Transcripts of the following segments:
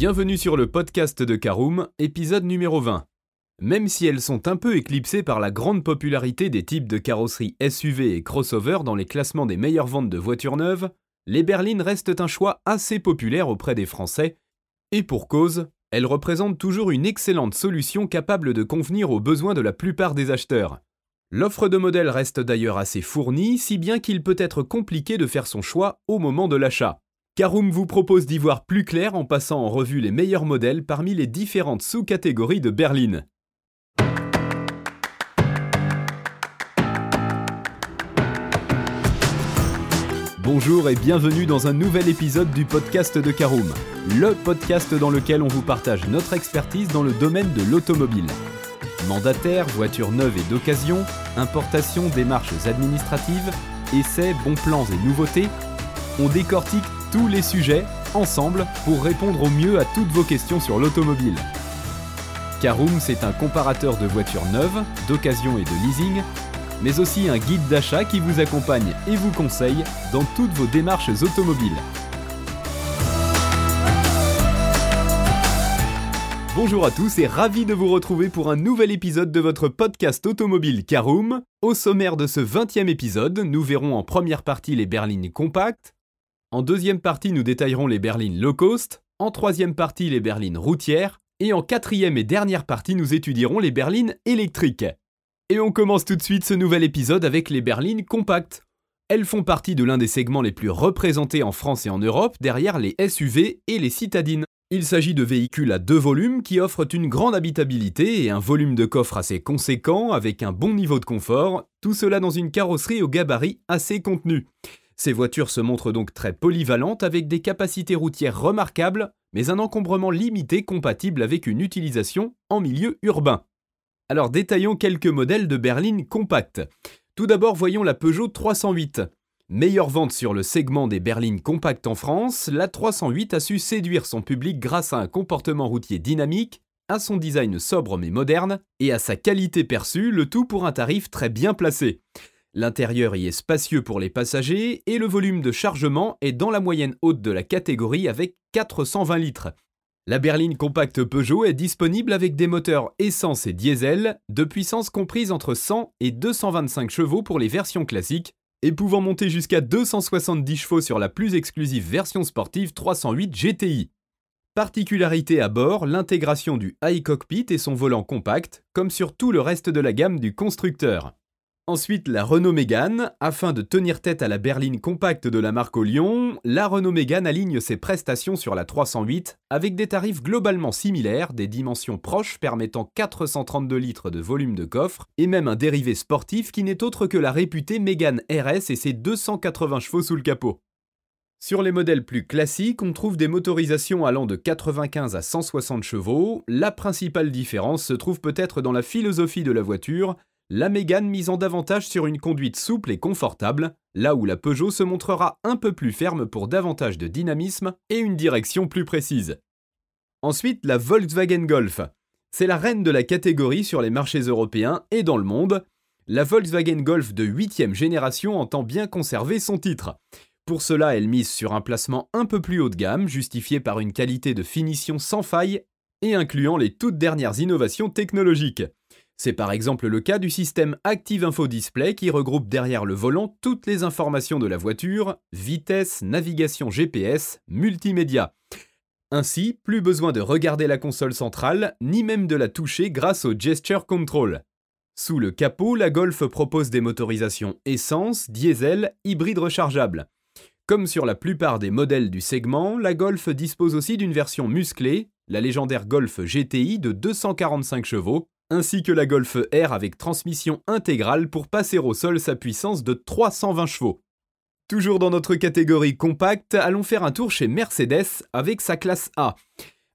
Bienvenue sur le podcast de Caroom, épisode numéro 20. Même si elles sont un peu éclipsées par la grande popularité des types de carrosserie SUV et crossover dans les classements des meilleures ventes de voitures neuves, les berlines restent un choix assez populaire auprès des Français, et pour cause, elles représentent toujours une excellente solution capable de convenir aux besoins de la plupart des acheteurs. L'offre de modèles reste d'ailleurs assez fournie, si bien qu'il peut être compliqué de faire son choix au moment de l'achat. Caroom vous propose d'y voir plus clair en passant en revue les meilleurs modèles parmi les différentes sous-catégories de berline. Bonjour et bienvenue dans un nouvel épisode du podcast de Caroom, le podcast dans lequel on vous partage notre expertise dans le domaine de l'automobile. Mandataires, voitures neuves et d'occasion, importation, démarches administratives, essais, bons plans et nouveautés, on décortique tous les sujets ensemble pour répondre au mieux à toutes vos questions sur l'automobile. Caroom, c'est un comparateur de voitures neuves, d'occasion et de leasing mais aussi un guide d'achat qui vous accompagne et vous conseille dans toutes vos démarches automobiles. Bonjour à tous et ravi de vous retrouver pour un nouvel épisode de votre podcast automobile Caroom. Au sommaire de ce 20e épisode, nous verrons en première partie les berlines compactes, en deuxième partie nous détaillerons les berlines low cost, en troisième partie les berlines routières, et en quatrième et dernière partie nous étudierons les berlines électriques. Et on commence tout de suite ce nouvel épisode avec les berlines compactes. Elles font partie de l'un des segments les plus représentés en France et en Europe, derrière les SUV et les citadines. Il s'agit de véhicules à deux volumes qui offrent une grande habitabilité et un volume de coffre assez conséquent avec un bon niveau de confort, tout cela dans une carrosserie au gabarit assez contenu. Ces voitures se montrent donc très polyvalentes avec des capacités routières remarquables, mais un encombrement limité compatible avec une utilisation en milieu urbain. Alors détaillons quelques modèles de berlines compactes. Tout d'abord voyons la Peugeot 308. Meilleure vente sur le segment des berlines compactes en France, la 308 a su séduire son public grâce à un comportement routier dynamique, à son design sobre mais moderne, et à sa qualité perçue, le tout pour un tarif très bien placé. L'intérieur y est spacieux pour les passagers et le volume de chargement est dans la moyenne haute de la catégorie avec 420 litres. La berline compacte Peugeot est disponible avec des moteurs essence et diesel, de puissance comprise entre 100 et 225 chevaux pour les versions classiques, et pouvant monter jusqu'à 270 chevaux sur la plus exclusive version sportive 308 GTI. Particularité à bord, l'intégration du high cockpit et son volant compact, comme sur tout le reste de la gamme du constructeur. Ensuite, la Renault Mégane. Afin de tenir tête à la berline compacte de la marque au Lyon, la Renault Mégane aligne ses prestations sur la 308 avec des tarifs globalement similaires, des dimensions proches permettant 432 litres de volume de coffre et même un dérivé sportif qui n'est autre que la réputée Mégane RS et ses 280 chevaux sous le capot. Sur les modèles plus classiques, on trouve des motorisations allant de 95 à 160 chevaux. La principale différence se trouve peut-être dans la philosophie de la voiture, la Mégane misant davantage sur une conduite souple et confortable, là où la Peugeot se montrera un peu plus ferme pour davantage de dynamisme et une direction plus précise. Ensuite, la Volkswagen Golf. C'est la reine de la catégorie sur les marchés européens et dans le monde. La Volkswagen Golf de 8 génération entend bien conserver son titre. Pour cela, elle mise sur un placement un peu plus haut de gamme, justifié par une qualité de finition sans faille et incluant les toutes dernières innovations technologiques. C'est par exemple le cas du système Active Info Display qui regroupe derrière le volant toutes les informations de la voiture, vitesse, navigation GPS, multimédia. Ainsi, plus besoin de regarder la console centrale, ni même de la toucher grâce au Gesture Control. Sous le capot, la Golf propose des motorisations essence, diesel, hybride rechargeable. Comme sur la plupart des modèles du segment, la Golf dispose aussi d'une version musclée, la légendaire Golf GTI de 245 chevaux, ainsi que la Golf R avec transmission intégrale pour passer au sol sa puissance de 320 chevaux. Toujours dans notre catégorie compacte, allons faire un tour chez Mercedes avec sa classe A.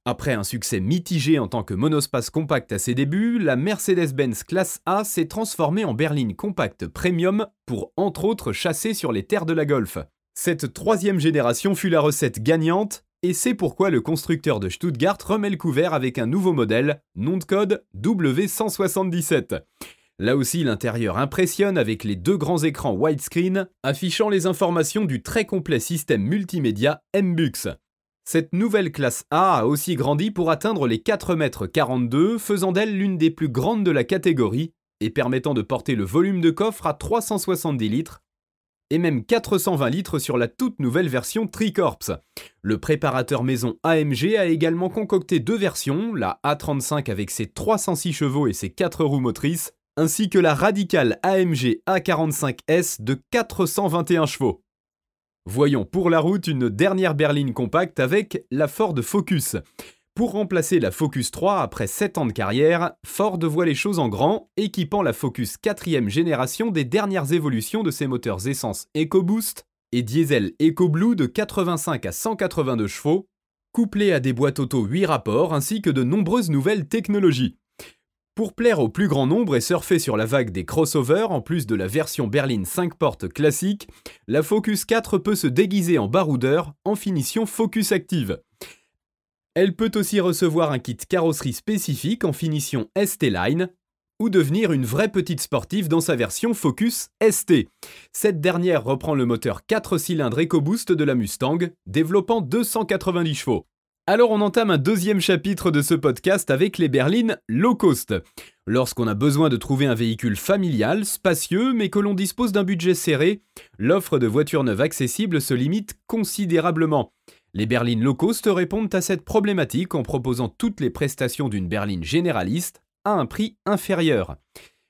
Après un succès mitigé en tant que monospace compact à ses débuts, la Mercedes-Benz classe A s'est transformée en berline compacte premium pour entre autres chasser sur les terres de la Golf. Cette troisième génération fut la recette gagnante et c'est pourquoi le constructeur de Stuttgart remet le couvert avec un nouveau modèle, nom de code W177. Là aussi, l'intérieur impressionne avec les deux grands écrans widescreen affichant les informations du très complet système multimédia MBUX. Cette nouvelle classe A a aussi grandi pour atteindre les 4,42 m, faisant d'elle l'une des plus grandes de la catégorie et permettant de porter le volume de coffre à 370 litres et même 420 litres sur la toute nouvelle version Tricorps. Le préparateur maison AMG a également concocté deux versions, la A35 avec ses 306 chevaux et ses 4 roues motrices, ainsi que la radicale AMG A45S de 421 chevaux. Voyons pour la route une dernière berline compacte avec la Ford Focus. Pour remplacer la Focus 3 après 7 ans de carrière, Ford voit les choses en grand, équipant la Focus 4ème génération des dernières évolutions de ses moteurs essence EcoBoost et diesel EcoBlue de 85 à 182 chevaux, couplés à des boîtes auto 8 rapports ainsi que de nombreuses nouvelles technologies. Pour plaire au plus grand nombre et surfer sur la vague des crossovers, en plus de la version berline 5 portes classique, la Focus 4 peut se déguiser en baroudeur en finition Focus Active. Elle peut aussi recevoir un kit carrosserie spécifique en finition ST-Line ou devenir une vraie petite sportive dans sa version Focus ST. Cette dernière reprend le moteur 4 cylindres EcoBoost de la Mustang, développant 290 chevaux. Alors on entame un deuxième chapitre de ce podcast avec les berlines low cost. Lorsqu'on a besoin de trouver un véhicule familial, spacieux, mais que l'on dispose d'un budget serré, l'offre de voitures neuves accessibles se limite considérablement. Les berlines low cost répondent à cette problématique en proposant toutes les prestations d'une berline généraliste à un prix inférieur.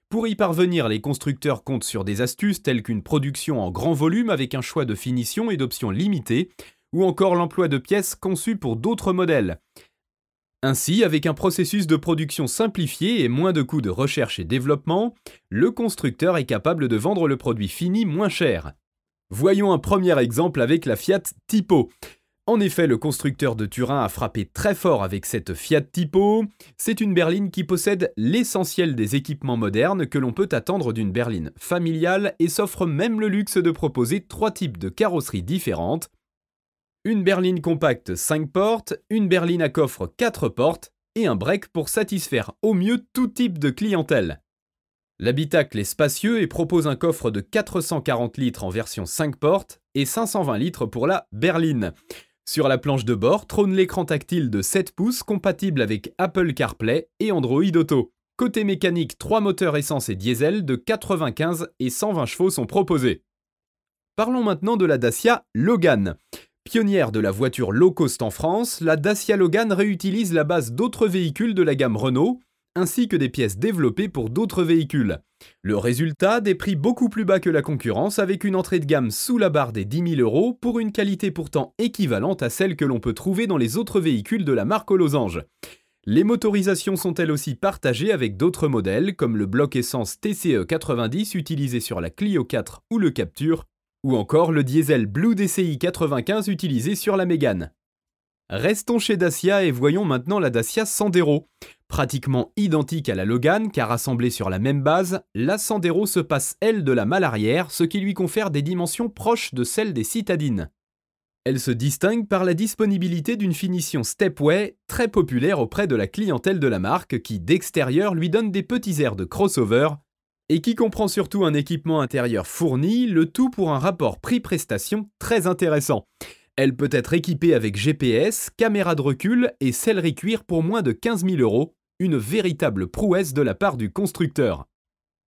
Pour y parvenir, les constructeurs comptent sur des astuces telles qu'une production en grand volume avec un choix de finition et d'options limitées, ou encore l'emploi de pièces conçues pour d'autres modèles. Ainsi, avec un processus de production simplifié et moins de coûts de recherche et développement, le constructeur est capable de vendre le produit fini moins cher. Voyons un premier exemple avec la Fiat Tipo. En effet, le constructeur de Turin a frappé très fort avec cette Fiat Tipo. C'est une berline qui possède l'essentiel des équipements modernes que l'on peut attendre d'une berline familiale et s'offre même le luxe de proposer trois types de carrosseries différentes une berline compacte 5 portes, une berline à coffre 4 portes et un break pour satisfaire au mieux tout type de clientèle. L'habitacle est spacieux et propose un coffre de 440 litres en version 5 portes et 520 litres pour la berline. Sur la planche de bord trône l'écran tactile de 7 pouces compatible avec Apple CarPlay et Android Auto. Côté mécanique, 3 moteurs essence et diesel de 95 et 120 chevaux sont proposés. Parlons maintenant de la Dacia Logan. Pionnière de la voiture low cost en France, la Dacia Logan réutilise la base d'autres véhicules de la gamme Renault, ainsi que des pièces développées pour d'autres véhicules. Le résultat, des prix beaucoup plus bas que la concurrence, avec une entrée de gamme sous la barre des 10 000 euros pour une qualité pourtant équivalente à celle que l'on peut trouver dans les autres véhicules de la marque aux losanges. Les motorisations sont elles aussi partagées avec d'autres modèles comme le bloc essence TCE 90 utilisé sur la Clio 4 ou le Capture, ou encore le diesel Blue DCI 95 utilisé sur la Mégane. Restons chez Dacia et voyons maintenant la Dacia Sandero. Pratiquement identique à la Logan car assemblée sur la même base, la Sandero se passe elle de la malle arrière, ce qui lui confère des dimensions proches de celles des citadines. Elle se distingue par la disponibilité d'une finition stepway très populaire auprès de la clientèle de la marque qui d'extérieur lui donne des petits airs de crossover et qui comprend surtout un équipement intérieur fourni, le tout pour un rapport prix-prestation très intéressant. Elle peut être équipée avec GPS, caméra de recul et sellerie cuir pour moins de 15 000 euros, une véritable prouesse de la part du constructeur.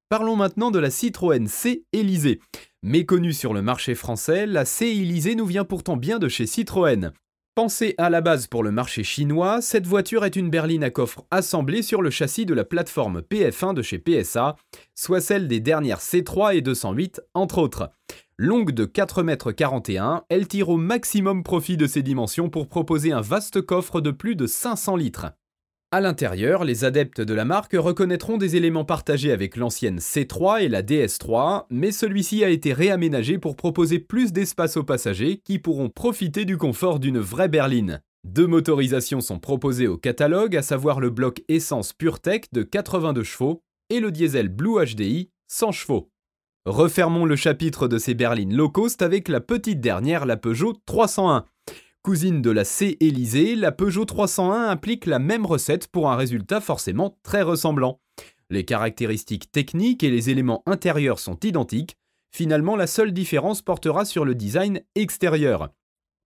Parlons maintenant de la Citroën C Élysée. Méconnue sur le marché français, la C Élysée nous vient pourtant bien de chez Citroën. Pensée à la base pour le marché chinois, cette voiture est une berline à coffre assemblée sur le châssis de la plateforme PF1 de chez PSA, soit celle des dernières C3 et 208 entre autres. Longue de 4,41 m, elle tire au maximum profit de ses dimensions pour proposer un vaste coffre de plus de 500 litres. À l'intérieur, les adeptes de la marque reconnaîtront des éléments partagés avec l'ancienne C3 et la DS3, mais celui-ci a été réaménagé pour proposer plus d'espace aux passagers qui pourront profiter du confort d'une vraie berline. Deux motorisations sont proposées au catalogue, à savoir le bloc essence PureTech de 82 chevaux et le diesel Blue HDI 100 chevaux. Refermons le chapitre de ces berlines low cost avec la petite dernière, la Peugeot 301. Cousine de la C Élysée, la Peugeot 301 implique la même recette pour un résultat forcément très ressemblant. Les caractéristiques techniques et les éléments intérieurs sont identiques, finalement la seule différence portera sur le design extérieur.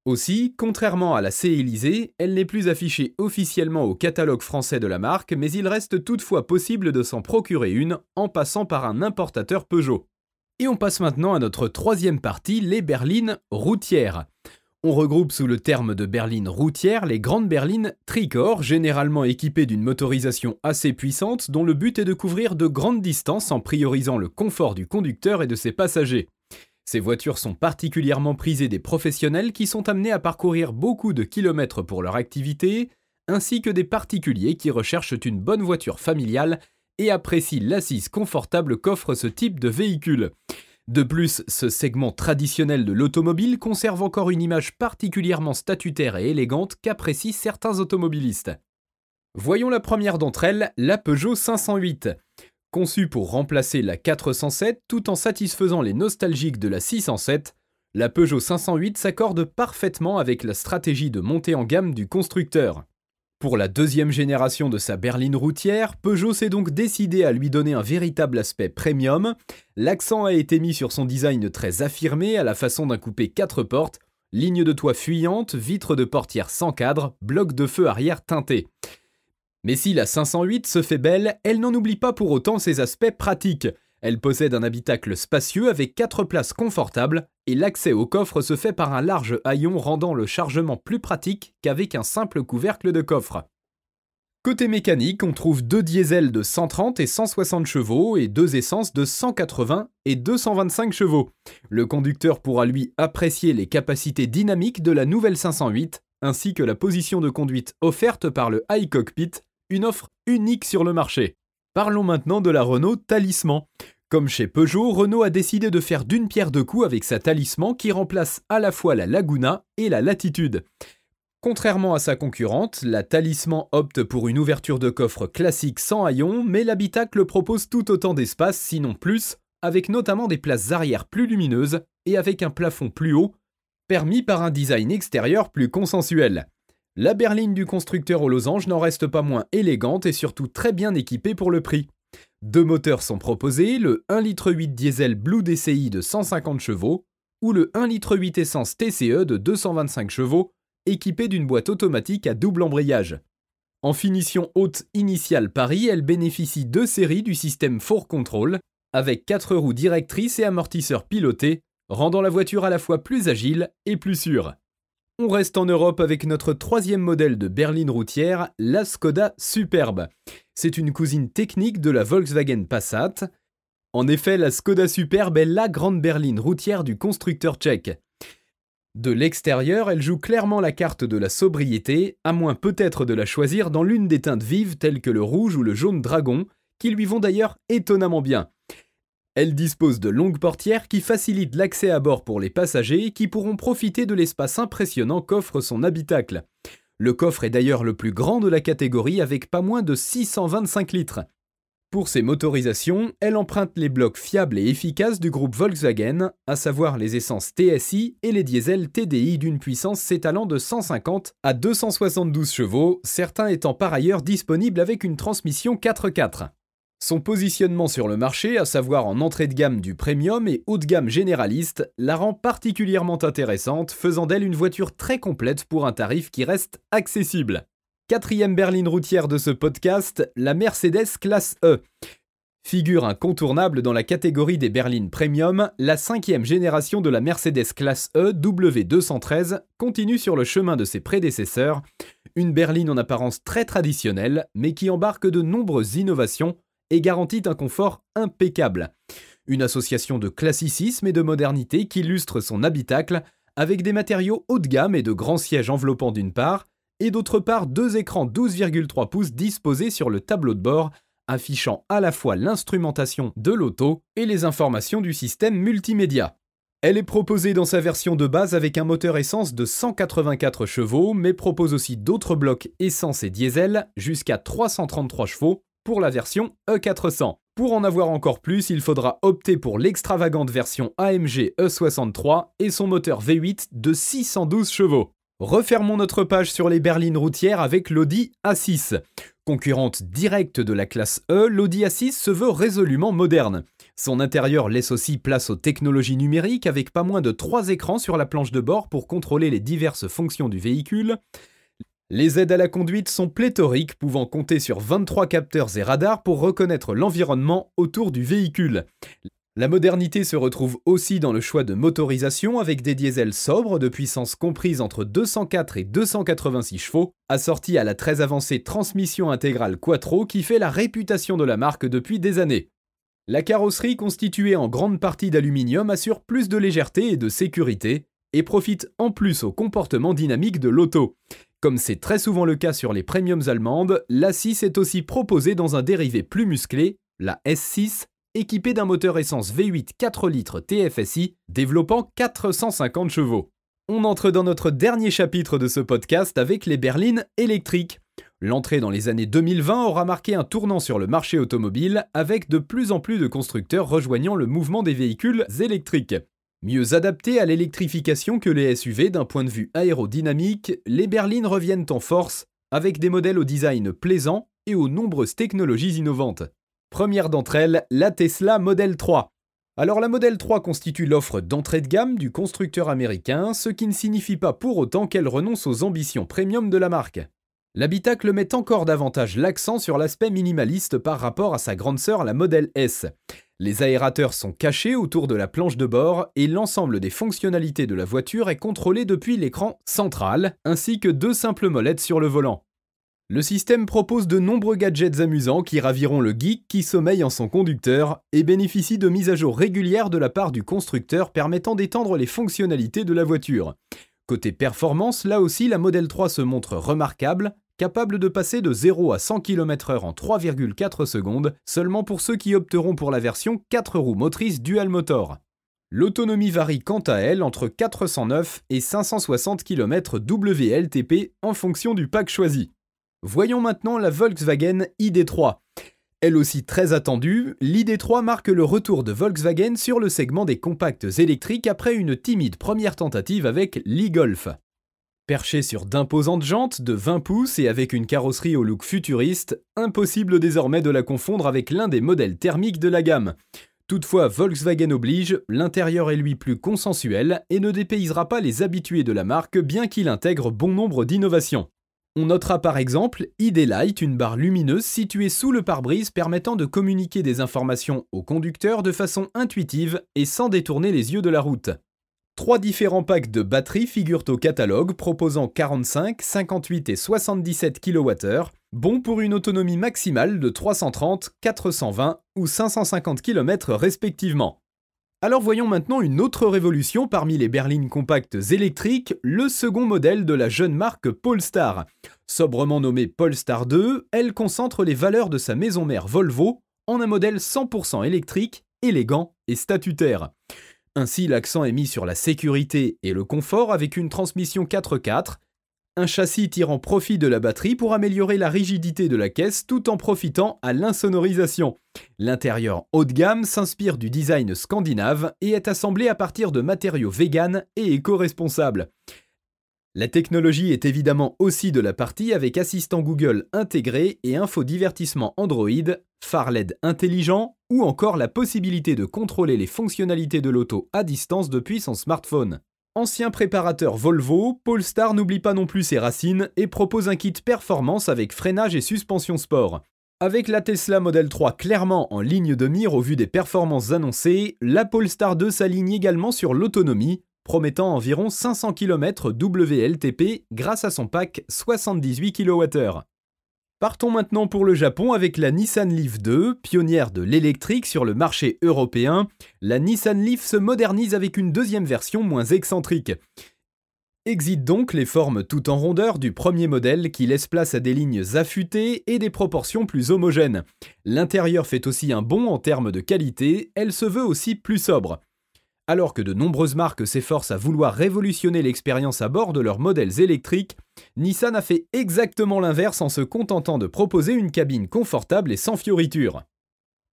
Aussi, contrairement à la C-Élysée, elle n'est plus affichée officiellement au catalogue français de la marque, mais il reste toutefois possible de s'en procurer une en passant par un importateur Peugeot. Et on passe maintenant à notre troisième partie, les berlines routières. On regroupe sous le terme de berline routière les grandes berlines tricorps, généralement équipées d'une motorisation assez puissante dont le but est de couvrir de grandes distances en priorisant le confort du conducteur et de ses passagers. Ces voitures sont particulièrement prisées des professionnels qui sont amenés à parcourir beaucoup de kilomètres pour leur activité, ainsi que des particuliers qui recherchent une bonne voiture familiale et apprécient l'assise confortable qu'offre ce type de véhicule. De plus, ce segment traditionnel de l'automobile conserve encore une image particulièrement statutaire et élégante qu'apprécient certains automobilistes. Voyons la première d'entre elles, la Peugeot 508. Conçue pour remplacer la 407 tout en satisfaisant les nostalgiques de la 607, la Peugeot 508 s'accorde parfaitement avec la stratégie de montée en gamme du constructeur. Pour la deuxième génération de sa berline routière, Peugeot s'est donc décidé à lui donner un véritable aspect premium. L'accent a été mis sur son design très affirmé à la façon d'un coupé 4 portes, ligne de toit fuyante, vitres de portière sans cadre, bloc de feu arrière teinté. Mais si la 508 se fait belle, elle n'en oublie pas pour autant ses aspects pratiques. Elle possède un habitacle spacieux avec 4 places confortables et l'accès au coffre se fait par un large haillon rendant le chargement plus pratique qu'avec un simple couvercle de coffre. Côté mécanique, on trouve deux diesels de 130 et 160 chevaux et deux essences de 180 et 225 chevaux. Le conducteur pourra lui apprécier les capacités dynamiques de la nouvelle 508 ainsi que la position de conduite offerte par le iCockpit une offre unique sur le marché. Parlons maintenant de la Renault Talisman. Comme chez Peugeot, Renault a décidé de faire d'une pierre deux coups avec sa Talisman qui remplace à la fois la Laguna et la Latitude. Contrairement à sa concurrente, la Talisman opte pour une ouverture de coffre classique sans haillons, mais l'habitacle propose tout autant d'espace, sinon plus, avec notamment des places arrière plus lumineuses et avec un plafond plus haut, permis par un design extérieur plus consensuel. La berline du constructeur aux losanges n'en reste pas moins élégante et surtout très bien équipée pour le prix. Deux moteurs sont proposés, le 1,8 litre diesel Blue DCI de 150 chevaux ou le 1,8 litre essence TCE de 225 chevaux, équipé d'une boîte automatique à double embrayage. En finition haute initiale Paris, elle bénéficie de séries du système Four Control, avec 4 roues directrices et amortisseurs pilotés, rendant la voiture à la fois plus agile et plus sûre. On reste en Europe avec notre troisième modèle de berline routière, la Skoda Superbe. C'est une cousine technique de la Volkswagen Passat. En effet, la Skoda Superbe est la grande berline routière du constructeur tchèque. De l'extérieur, elle joue clairement la carte de la sobriété, à moins peut-être de la choisir dans l'une des teintes vives telles que le rouge ou le jaune dragon, qui lui vont d'ailleurs étonnamment bien. Elle dispose de longues portières qui facilitent l'accès à bord pour les passagers qui pourront profiter de l'espace impressionnant qu'offre son habitacle. Le coffre est d'ailleurs le plus grand de la catégorie avec pas moins de 625 litres. Pour ses motorisations, elle emprunte les blocs fiables et efficaces du groupe Volkswagen, à savoir les essences TSI et les diesels TDI d'une puissance s'étalant de 150 à 272 chevaux, certains étant par ailleurs disponibles avec une transmission 4x4. Son positionnement sur le marché, à savoir en entrée de gamme du premium et haut de gamme généraliste, la rend particulièrement intéressante, faisant d'elle une voiture très complète pour un tarif qui reste accessible. Quatrième berline routière de ce podcast, la Mercedes classe E. Figure incontournable dans la catégorie des berlines premium, la cinquième génération de la Mercedes classe E W213 continue sur le chemin de ses prédécesseurs, une berline en apparence très traditionnelle, mais qui embarque de nombreuses innovations et garantit un confort impeccable. Une association de classicisme et de modernité qui illustre son habitacle avec des matériaux haut de gamme et de grands sièges enveloppants d'une part, et d'autre part deux écrans 12,3 pouces disposés sur le tableau de bord, affichant à la fois l'instrumentation de l'auto et les informations du système multimédia. Elle est proposée dans sa version de base avec un moteur essence de 184 chevaux, mais propose aussi d'autres blocs essence et diesel jusqu'à 333 chevaux, pour la version E400. Pour en avoir encore plus, il faudra opter pour l'extravagante version AMG E63 et son moteur V8 de 612 chevaux. Refermons notre page sur les berlines routières avec l'Audi A6. Concurrente directe de la classe E, l'Audi A6 se veut résolument moderne. Son intérieur laisse aussi place aux technologies numériques avec pas moins de 3 écrans sur la planche de bord pour contrôler les diverses fonctions du véhicule. Les aides à la conduite sont pléthoriques, pouvant compter sur 23 capteurs et radars pour reconnaître l'environnement autour du véhicule. La modernité se retrouve aussi dans le choix de motorisation avec des diesels sobres de puissance comprise entre 204 et 286 chevaux, assortis à la très avancée transmission intégrale Quattro qui fait la réputation de la marque depuis des années. La carrosserie constituée en grande partie d'aluminium assure plus de légèreté et de sécurité et profite en plus au comportement dynamique de l'auto. Comme c'est très souvent le cas sur les premiums allemandes, la 6 est aussi proposée dans un dérivé plus musclé, la S6, équipé d'un moteur essence V8 4 litres TFSI développant 450 chevaux. On entre dans notre dernier chapitre de ce podcast avec les berlines électriques. L'entrée dans les années 2020 aura marqué un tournant sur le marché automobile avec de plus en plus de constructeurs rejoignant le mouvement des véhicules électriques. Mieux adaptés à l'électrification que les SUV d'un point de vue aérodynamique, les berlines reviennent en force avec des modèles au design plaisant et aux nombreuses technologies innovantes. Première d'entre elles, la Tesla Model 3. Alors la Model 3 constitue l'offre d'entrée de gamme du constructeur américain, ce qui ne signifie pas pour autant qu'elle renonce aux ambitions premium de la marque. L'habitacle met encore davantage l'accent sur l'aspect minimaliste par rapport à sa grande sœur la Model S. Les aérateurs sont cachés autour de la planche de bord et l'ensemble des fonctionnalités de la voiture est contrôlé depuis l'écran central, ainsi que deux simples molettes sur le volant. Le système propose de nombreux gadgets amusants qui raviront le geek qui sommeille en son conducteur et bénéficie de mises à jour régulières de la part du constructeur permettant d'étendre les fonctionnalités de la voiture. Côté performance, là aussi la Model 3 se montre remarquable, capable de passer de 0 à 100 km/h en 3,4 secondes, seulement pour ceux qui opteront pour la version 4 roues motrices dual motor. L'autonomie varie quant à elle entre 409 et 560 km WLTP en fonction du pack choisi. Voyons maintenant la Volkswagen ID3. Elle aussi très attendue, l'ID3 marque le retour de Volkswagen sur le segment des compacts électriques après une timide première tentative avec l'e-Golf. Perché sur d'imposantes jantes de 20 pouces et avec une carrosserie au look futuriste, impossible désormais de la confondre avec l'un des modèles thermiques de la gamme. Toutefois, Volkswagen oblige, l'intérieur est lui plus consensuel et ne dépaysera pas les habitués de la marque bien qu'il intègre bon nombre d'innovations. On notera par exemple ID Light, une barre lumineuse située sous le pare-brise permettant de communiquer des informations au conducteur de façon intuitive et sans détourner les yeux de la route. Trois différents packs de batteries figurent au catalogue proposant 45, 58 et 77 kWh, bons pour une autonomie maximale de 330, 420 ou 550 km respectivement. Alors voyons maintenant une autre révolution parmi les berlines compactes électriques, le second modèle de la jeune marque Polestar. Sobrement nommée Polestar 2, elle concentre les valeurs de sa maison mère Volvo en un modèle 100% électrique, élégant et statutaire. Ainsi, l'accent est mis sur la sécurité et le confort avec une transmission 4x4, un châssis tirant profit de la batterie pour améliorer la rigidité de la caisse tout en profitant à l'insonorisation. L'intérieur haut de gamme s'inspire du design scandinave et est assemblé à partir de matériaux vegan et éco-responsables. La technologie est évidemment aussi de la partie avec assistant Google intégré et infodivertissement Android, phare LED intelligent ou encore la possibilité de contrôler les fonctionnalités de l'auto à distance depuis son smartphone. Ancien préparateur Volvo, Polestar n'oublie pas non plus ses racines et propose un kit performance avec freinage et suspension sport. Avec la Tesla Model 3 clairement en ligne de mire au vu des performances annoncées, la Polestar 2 s'aligne également sur l'autonomie, promettant environ 500 km WLTP grâce à son pack 78 kWh. Partons maintenant pour le Japon avec la Nissan Leaf 2, pionnière de l'électrique sur le marché européen. La Nissan Leaf se modernise avec une deuxième version moins excentrique. Exit donc les formes tout en rondeur du premier modèle qui laisse place à des lignes affûtées et des proportions plus homogènes. L'intérieur fait aussi un bond en termes de qualité, elle se veut aussi plus sobre. Alors que de nombreuses marques s'efforcent à vouloir révolutionner l'expérience à bord de leurs modèles électriques, Nissan a fait exactement l'inverse en se contentant de proposer une cabine confortable et sans fioritures.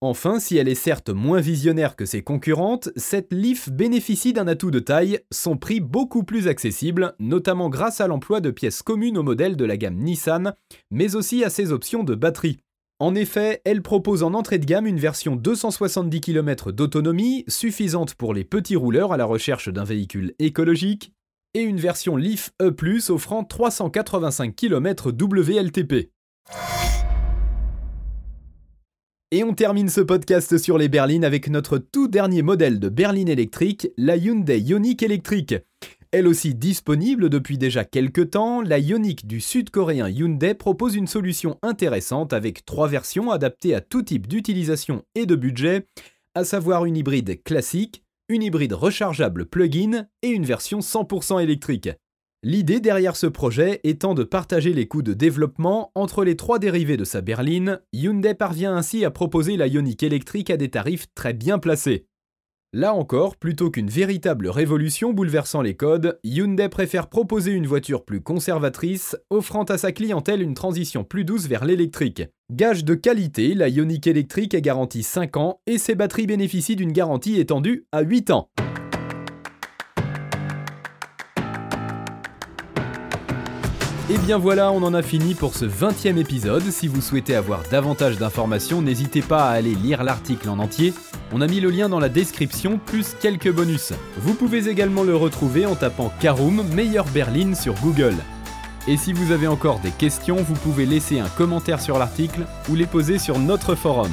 Enfin, si elle est certes moins visionnaire que ses concurrentes, cette Leaf bénéficie d'un atout de taille, son prix beaucoup plus accessible, notamment grâce à l'emploi de pièces communes au modèle de la gamme Nissan, mais aussi à ses options de batterie. En effet, elle propose en entrée de gamme une version 270 km d'autonomie, suffisante pour les petits rouleurs à la recherche d'un véhicule écologique, et une version Leaf E+, offrant 385 km WLTP. Et on termine ce podcast sur les berlines avec notre tout dernier modèle de berline électrique, la Hyundai Ioniq électrique. Elle aussi disponible depuis déjà quelques temps, la Ioniq du sud-coréen Hyundai propose une solution intéressante avec trois versions adaptées à tout type d'utilisation et de budget, à savoir une hybride classique, une hybride rechargeable plug-in et une version 100% électrique. L'idée derrière ce projet étant de partager les coûts de développement entre les trois dérivés de sa berline, Hyundai parvient ainsi à proposer la Ioniq électrique à des tarifs très bien placés. Là encore, plutôt qu'une véritable révolution bouleversant les codes, Hyundai préfère proposer une voiture plus conservatrice, offrant à sa clientèle une transition plus douce vers l'électrique. Gage de qualité, la Ioniq électrique est garantie 5 ans et ses batteries bénéficient d'une garantie étendue à 8 ans. Et bien voilà, on en a fini pour ce 20e épisode. Si vous souhaitez avoir davantage d'informations, n'hésitez pas à aller lire l'article en entier. On a mis le lien dans la description, plus quelques bonus. Vous pouvez également le retrouver en tapant Karoom meilleure berline sur Google. Et si vous avez encore des questions, vous pouvez laisser un commentaire sur l'article ou les poser sur notre forum.